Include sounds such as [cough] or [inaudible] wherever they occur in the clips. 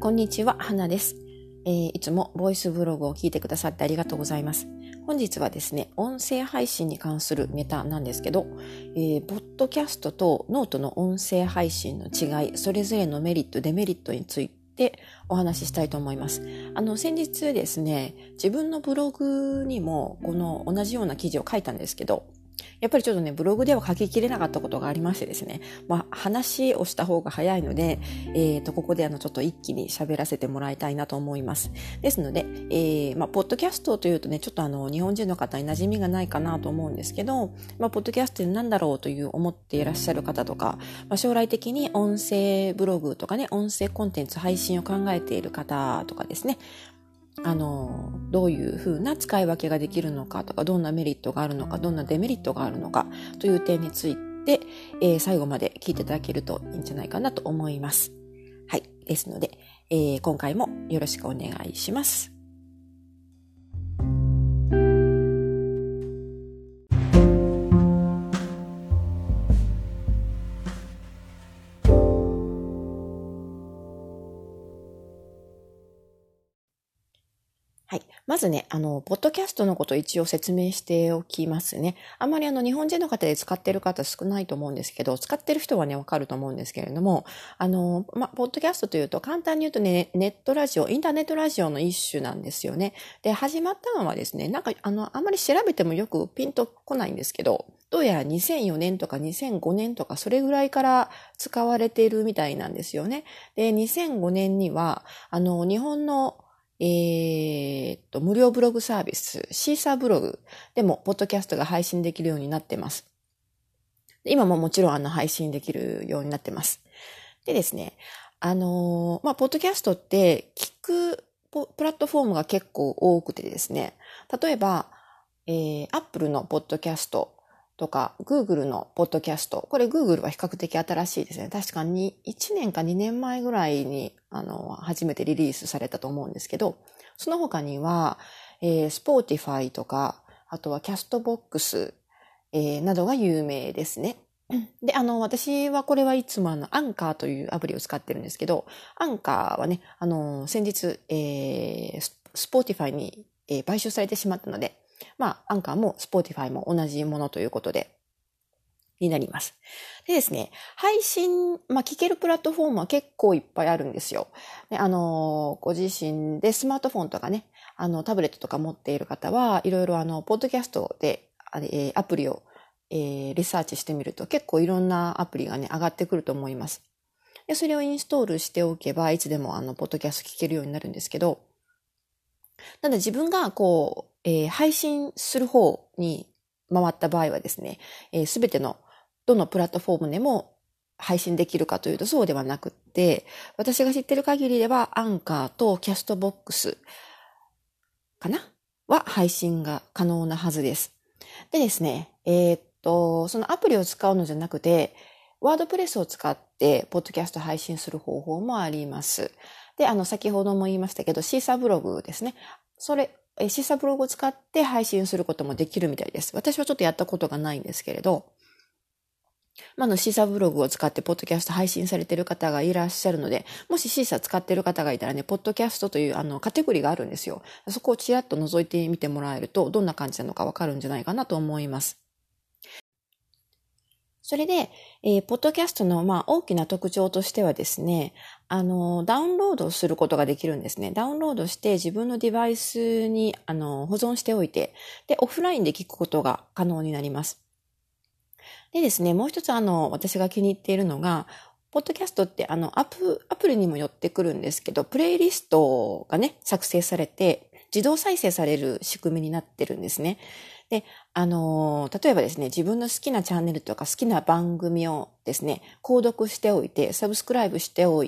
こんにちは、花です、えー、いつもボイスブログを聞いてくださってありがとうございます。本日はですね、音声配信に関するネタなんですけど、えー、ポッドキャストとノートの音声配信の違い、それぞれのメリット、デメリットについてお話ししたいと思います。あの、先日ですね、自分のブログにもこの同じような記事を書いたんですけど、やっぱりちょっとね、ブログでは書ききれなかったことがありましてですね、まあ、話をした方が早いので、えっ、ー、と、ここであの、ちょっと一気に喋らせてもらいたいなと思います。ですので、えー、まあ、ポッドキャストというとね、ちょっとあの、日本人の方に馴染みがないかなと思うんですけど、まあ、ポッドキャストって何だろうという思っていらっしゃる方とか、まあ、将来的に音声ブログとかね、音声コンテンツ配信を考えている方とかですね、あの、どういうふうな使い分けができるのかとか、どんなメリットがあるのか、どんなデメリットがあるのかという点について、えー、最後まで聞いていただけるといいんじゃないかなと思います。はい。ですので、えー、今回もよろしくお願いします。ずね、あの、ポッドキャストのことを一応説明しておきますね。あんまりあの、日本人の方で使ってる方少ないと思うんですけど、使ってる人はね、わかると思うんですけれども、あの、ま、ポッドキャストというと、簡単に言うとね、ネットラジオ、インターネットラジオの一種なんですよね。で、始まったのはですね、なんか、あの、あんまり調べてもよくピンとこないんですけど、どうやら2004年とか2005年とかそれぐらいから使われているみたいなんですよね。で、2005年には、あの、日本のえー、っと、無料ブログサービス、シーサーブログでも、ポッドキャストが配信できるようになってます。今ももちろんあの配信できるようになってます。でですね、あのー、まあ、ポッドキャストって聞くプラットフォームが結構多くてですね、例えば、えー、Apple のポッドキャストとか、Google のポッドキャスト。これ Google は比較的新しいですね。確かに1年か2年前ぐらいに、あの、初めてリリースされたと思うんですけど、その他には、えー、Spotify とか、あとは Castbox、えー、などが有名ですね。[clears throat] で、あの、私はこれはいつもあの、アンカーというアプリを使ってるんですけど、アンカーはね、あの、先日、えー、 Spotify に、えー、買収されてしまったので、まあ、アンカーも Spotify も同じものということで、になります。でですね、配信、まあ、聞けるプラットフォームは結構いっぱいあるんですよ。であの、ご自身でスマートフォンとかね、あの、タブレットとか持っている方は、いろいろあの、ポッドキャストで、えアプリを、えー、リサーチしてみると結構いろんなアプリがね、上がってくると思います。で、それをインストールしておけば、いつでもあの、ポッドキャスト聞けるようになるんですけど、なので自分がこう、えー、配信する方に回った場合はですね、す、え、べ、てのどのプラットフォームでも配信できるかというとそうではなくって、私が知ってる限りではアンカーとキャストボックスかなは配信が可能なはずです。でですね、えー、っと、そのアプリを使うのじゃなくて、ワードプレスを使って、ポッドキャスト配信する方法もあります。で、あの、先ほども言いましたけど、シーサーブログですね。それ、シーサーブログを使って配信することもできるみたいです。私はちょっとやったことがないんですけれど、まあ、のシーサーブログを使ってポッドキャスト配信されている方がいらっしゃるので、もしシーサー使っている方がいたらね、ポッドキャストというあのカテゴリーがあるんですよ。そこをちらっと覗いてみてもらえると、どんな感じなのかわかるんじゃないかなと思います。それで、えー、ポッドキャストの、まあ、大きな特徴としてはですね、あの、ダウンロードすることができるんですね。ダウンロードして自分のデバイスに、あの、保存しておいて、で、オフラインで聞くことが可能になります。でですね、もう一つあの、私が気に入っているのが、ポッドキャストってあの、アプ、アプリにも寄ってくるんですけど、プレイリストがね、作成されて、自動再生される仕組みになってるんですね。で、あのー、例えばですね、自分の好きなチャンネルとか好きな番組をですね、購読しておいて、サブスクライブしてお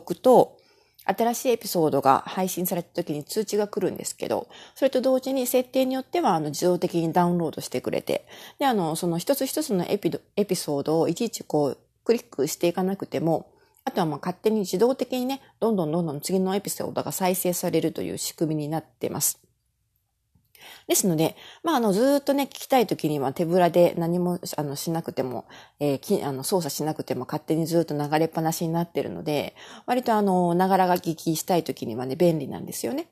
くと、新しいエピソードが配信された時に通知が来るんですけど、それと同時に設定によっては、あの、自動的にダウンロードしてくれて、で、あの、その一つ一つのエピエピソードをいちいちこう、クリックしていかなくても、あとはまあ勝手に自動的にね、どんどんどんどん次のエピソードが再生されるという仕組みになってます。ですので、まあ、あの、ずっとね、聞きたい時には手ぶらで何も、あの、しなくても、えー、き、あの、操作しなくても勝手にずっと流れっぱなしになってるので、割とあの、ながらが聞きしたい時にはね、便利なんですよね。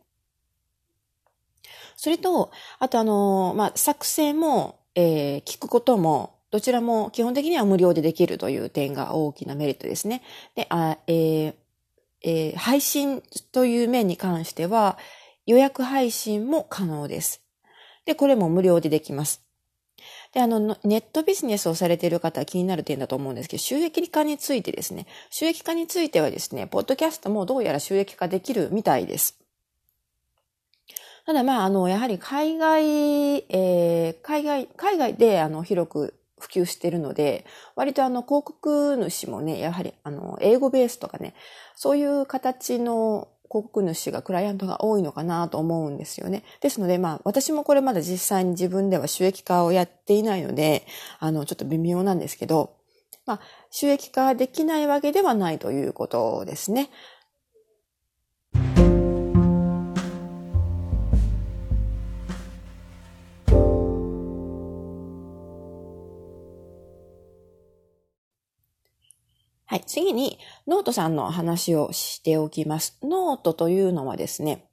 それと、あとあの、まあ、作成も、えー、聞くことも、どちらも基本的には無料でできるという点が大きなメリットですね。で、あえーえー、配信という面に関しては、予約配信も可能です。で、これも無料でできます。で、あの、ネットビジネスをされている方は気になる点だと思うんですけど、収益化についてですね、収益化についてはですね、ポッドキャストもどうやら収益化できるみたいです。ただまあ、あの、やはり海外、えー、海外、海外であの、広く普及しているので、割とあの、広告主もね、やはりあの、英語ベースとかね、そういう形の広告主がクライアントが多いのかなと思うんですよね。ですので、まあ、私もこれまだ実際に自分では収益化をやっていないので、あの、ちょっと微妙なんですけど、まあ、収益化できないわけではないということですね。はい。次に、ノートさんの話をしておきます。ノートというのはですね、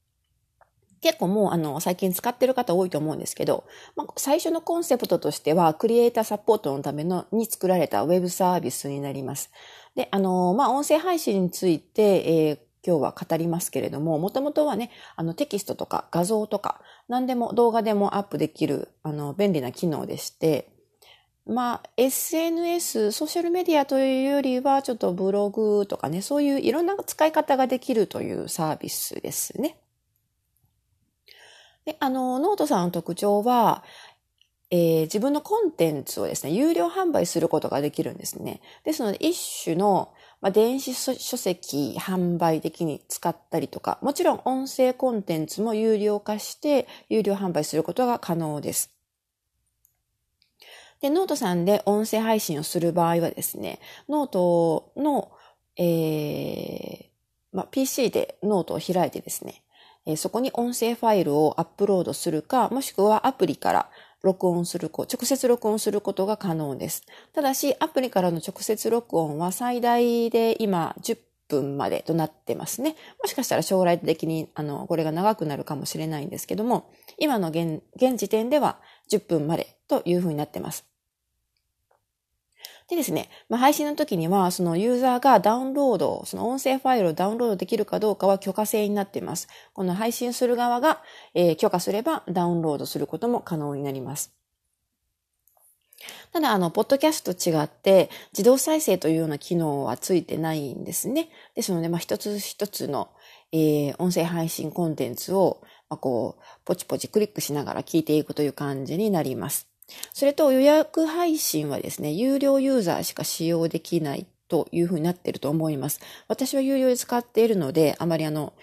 結構もうあの最近使ってる方多いと思うんですけど、まあ、最初のコンセプトとしてはクリエイターサポートのためのに作られたウェブサービスになります。で、あの、まあ、音声配信について、えー、今日は語りますけれども、もともとはね、あのテキストとか画像とか、何でも動画でもアップできる、あの、便利な機能でして、まあ、SNS、ソーシャルメディアというよりは、ちょっとブログとかね、そういういろんな使い方ができるというサービスですね。で、あの、ノートさんの特徴は、えー、自分のコンテンツをですね、有料販売することができるんですね。ですので、一種の、まあ、電子書籍販売的に使ったりとか、もちろん音声コンテンツも有料化して、有料販売することが可能です。で、ノートさんで音声配信をする場合はですね、ノートの、えー、まあ、PC でノートを開いてですね、えー、そこに音声ファイルをアップロードするか、もしくはアプリから録音する、直接録音することが可能です。ただし、アプリからの直接録音は最大で今10分までとなってますね。もしかしたら将来的に、あの、これが長くなるかもしれないんですけども、今の現現時点では10分までというふうになってます。でですね、まあ、配信の時には、そのユーザーがダウンロード、その音声ファイルをダウンロードできるかどうかは許可制になっています。この配信する側が、えー、許可すればダウンロードすることも可能になります。ただ、あの、ポッドキャストと違って、自動再生というような機能はついてないんですね。ですので、まあ、一つ一つの、えー、音声配信コンテンツを、まあ、こう、ポチポチクリックしながら聞いていくという感じになります。それと予約配信はですね、有料ユーザーしか使用できないというふうになっていると思います。私は有料で使っているので、あまりあの、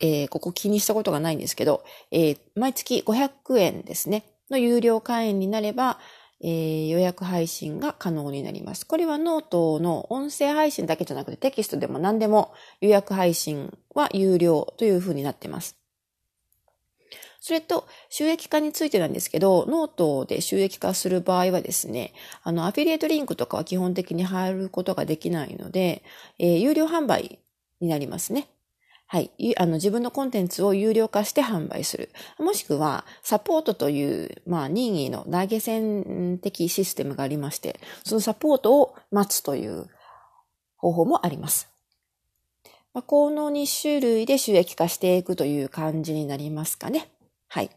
えー、ここ気にしたことがないんですけど、えー、毎月500円ですね、の有料会員になれば、えー、予約配信が可能になります。これはノートの音声配信だけじゃなくてテキストでも何でも予約配信は有料というふうになっています。それと、収益化についてなんですけど、ノートで収益化する場合はですね、あの、アフィリエイトリンクとかは基本的に貼ることができないので、えー、有料販売になりますね。はい。あの、自分のコンテンツを有料化して販売する。もしくは、サポートという、まあ、任意の投げ銭的システムがありまして、そのサポートを待つという方法もあります。まあ、この2種類で収益化していくという感じになりますかね。はい。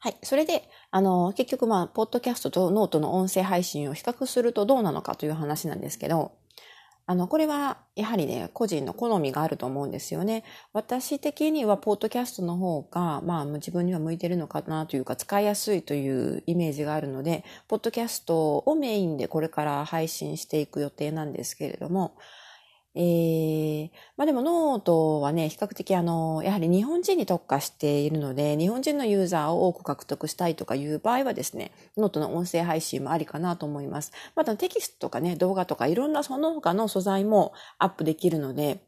はい。それで、あの、結局まあ、ポッドキャストとノートの音声配信を比較するとどうなのかという話なんですけど、あの、これはやはりね、個人の好みがあると思うんですよね。私的には、ポッドキャストの方が、まあ、自分には向いてるのかなというか、使いやすいというイメージがあるので、ポッドキャストをメインでこれから配信していく予定なんですけれども、えー、まあでもノートはね、比較的あの、やはり日本人に特化しているので、日本人のユーザーを多く獲得したいとかいう場合はですね、ノートの音声配信もありかなと思います。またテキストとかね、動画とかいろんなその他の素材もアップできるので、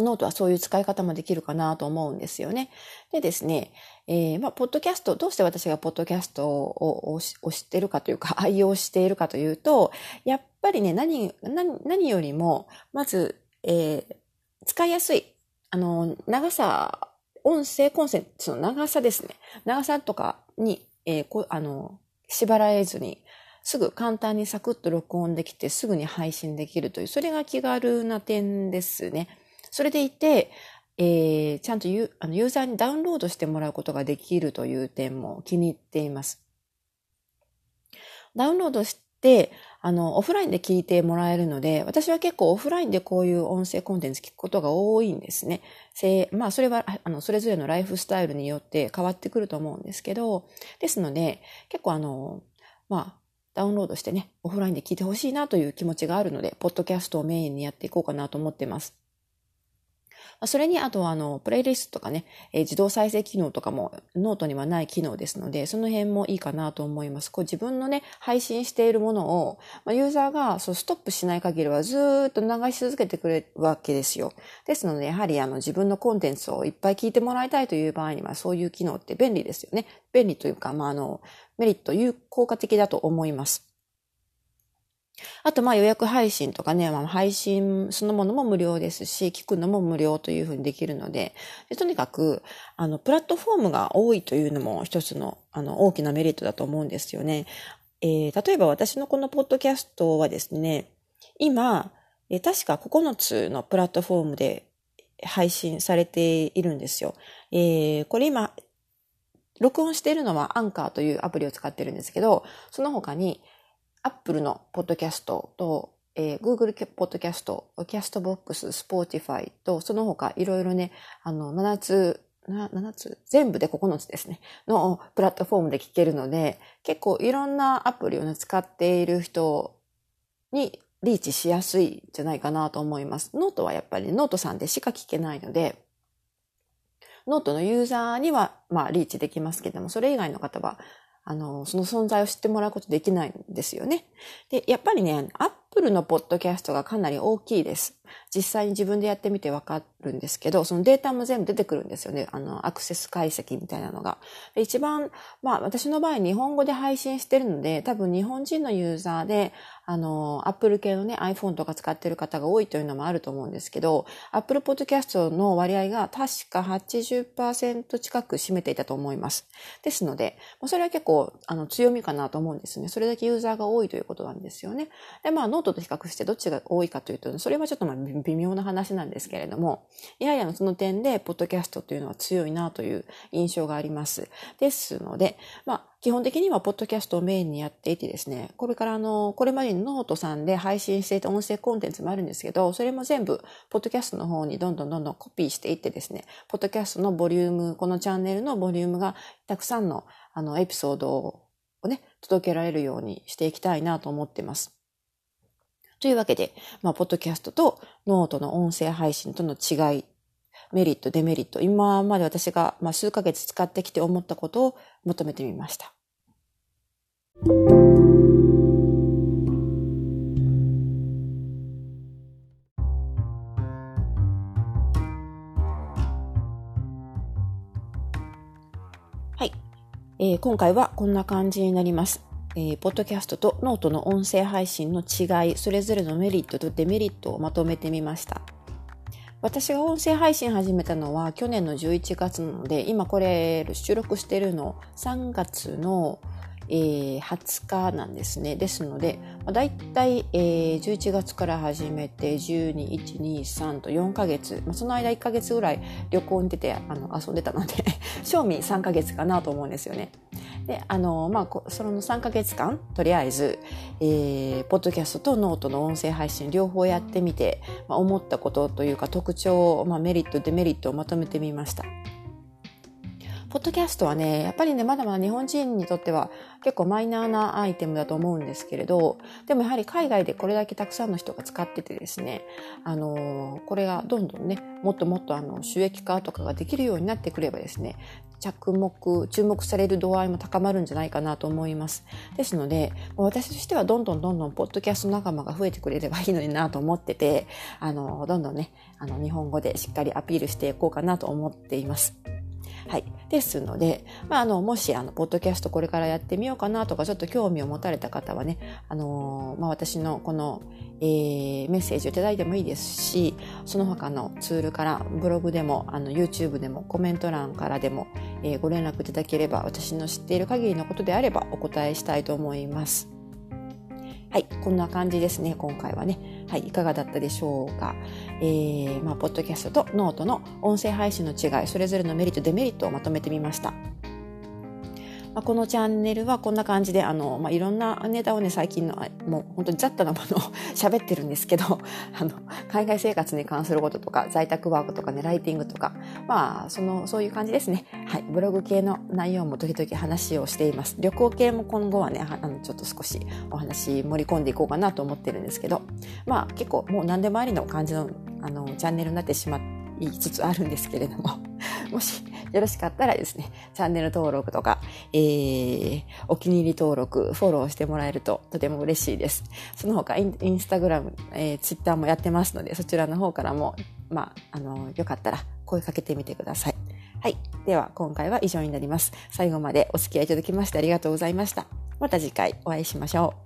ノートはそういう使い方もできるかなと思うんですよね。でですね、えー、まあ、ポッドキャスト、どうして私がポッドキャストを推してるかというか、愛用しているかというと、やっぱりね、何、何、何よりも、まず、えー、使いやすい、あの、長さ、音声コンテンツの長さですね。長さとかに、えー、こあの、縛られずに、すぐ簡単にサクッと録音できて、すぐに配信できるという、それが気軽な点ですね。それでいて、えー、ちゃんとユあのユーザーにダウンロードしてもらうことができるという点も気に入っています。ダウンロードして、あの、オフラインで聞いてもらえるので、私は結構オフラインでこういう音声コンテンツ聞くことが多いんですね。せまあ、それは、あの、それぞれのライフスタイルによって変わってくると思うんですけど、ですので、結構あの、まあ、ダウンロードしてね、オフラインで聞いてほしいなという気持ちがあるので、ポッドキャストをメインにやっていこうかなと思ってます。それに、あとは、あの、プレイリストとかね、えー、自動再生機能とかもノートにはない機能ですので、その辺もいいかなと思います。こう自分のね、配信しているものを、まあ、ユーザーがそうストップしない限りはずっと流し続けてくれるわけですよ。ですので、やはりあの自分のコンテンツをいっぱい聞いてもらいたいという場合には、そういう機能って便利ですよね。便利というか、まあ、あの、メリット、有効果的だと思います。あと、まあ予約配信とかね、まあ、配信そのものも無料ですし、聞くのも無料というふうにできるので、でとにかく、あの、プラットフォームが多いというのも一つの、あの、大きなメリットだと思うんですよね。えー、例えば私のこのポッドキャストはですね、今、えー、確か9つのプラットフォームで配信されているんですよ。えー、これ今、録音しているのはアンカーというアプリを使ってるんですけど、その他に、Apple のポッドキャストと、えー、Google ポッドキャスト、キャストボックス、Spotify と、その他いろいろね、あの、7つ、7つ？全部で9つですね。のプラットフォームで聞けるので、結構いろんなアプリを、ね、使っている人にリーチしやすいんじゃないかなと思います。ノートはやっぱりノートさんでしか聞けないので、ノートのユーザーには、まあ、リーチできますけども、それ以外の方は、あの、その存在を知ってもらうことできないんですよね。で、やっぱりね、アップルのポッドキャストがかなり大きいです。実際に自分でやってみてわかるんですけど、そのデータも全部出てくるんですよね。あの、アクセス解析みたいなのが。一番、まあ私の場合日本語で配信してるので、多分日本人のユーザーで、あの、Apple 系のね、iPhone とか使ってる方が多いというのもあると思うんですけど、Apple Podcast の割合が確か80%近く占めていたと思います。ですので、それは結構、あの、強みかなと思うんですね。それだけユーザーが多いということなんですよね。で、まあ、ノートと比較してどっちが多いかというと、それはちょっとまあ微妙な話なんですけれども、ややその点で、ポッドキャストというのは強いなという印象があります。ですので、まあ、基本的にはポッドキャストをメインにやっていてですね、これからあの、これまでにノートさんで配信していた音声コンテンツもあるんですけど、それも全部、ポッドキャストの方にどんどんどんどんコピーしていってですね、ポッドキャストのボリューム、このチャンネルのボリュームがたくさんのあの、エピソードをね、届けられるようにしていきたいなと思ってます。というわけで、まあ、ポッドキャストとノートの音声配信との違い、メリット、デメリット、今まで私が、まあ、数ヶ月使ってきて思ったことを求めてみました。はい。えー、今回はこんな感じになります。えー、ポッドキャストとノートの音声配信の違い、それぞれのメリットとデメリットをまとめてみました。私が音声配信始めたのは去年の11月なので、今これ収録してるの3月のえー、20日なんですね。ですので、まあ、大体、えー、11月から始めて12、1、2、3と4ヶ月、まあ、その間1ヶ月ぐらい旅行に出てあの遊んでたので [laughs] 正味3ヶ月かなと思うんですよね。で、あの、まあ、その3ヶ月間、とりあえず、えー、ポッドキャストとノートの音声配信両方やってみて、まあ、思ったことというか特徴、まあ、メリット、デメリットをまとめてみました。ポッドキャストはね、やっぱりね、まだまだ日本人にとっては結構マイナーなアイテムだと思うんですけれど、でもやはり海外でこれだけたくさんの人が使っててですね、あの、これがどんどんね、もっともっとあの収益化とかができるようになってくればですね、着目、注目される度合いも高まるんじゃないかなと思います。ですので、私としてはどんどんどんどんポッドキャスト仲間が増えてくれればいいのになと思ってて、あの、どんどんね、あの、日本語でしっかりアピールしていこうかなと思っています。はい。ですので、まあ、あの、もし、あの、ポッドキャストこれからやってみようかなとか、ちょっと興味を持たれた方はね、あのまあ、私のこの、えー、メッセージをいただいてもいいですし、その他のツールから、ブログでも、あの、YouTube でも、コメント欄からでも、えー、ご連絡いただければ、私の知っている限りのことであれば、お答えしたいと思います。はい、こんな感じですね、今回はね。はい、いかがだったでしょうか。えー、まあ、ポッドキャストとノートの音声配信の違い、それぞれのメリット、デメリットをまとめてみました。まあ、このチャンネルはこんな感じで、あの、まあ、いろんなネタをね、最近の、もう本当に雑多なものを [laughs] 喋ってるんですけど、あの、海外生活に関することとか、在宅ワークとかね、ライティングとか、まあ、その、そういう感じですね。はい。ブログ系の内容も時々話をしています。旅行系も今後はね、あの、ちょっと少しお話盛り込んでいこうかなと思ってるんですけど、まあ、結構もう何でもありの感じの、あの、チャンネルになってしまいつつあるんですけれども、[laughs] もしよろしかったらですね、チャンネル登録とか、えー、お気に入り登録、フォローしてもらえるととても嬉しいです。その他、インスタグラム、えー、ツイッターもやってますので、そちらの方からも、まあ、あの、よかったら声かけてみてください。はい。では、今回は以上になります。最後までお付き合いいただきましてありがとうございました。また次回お会いしましょう。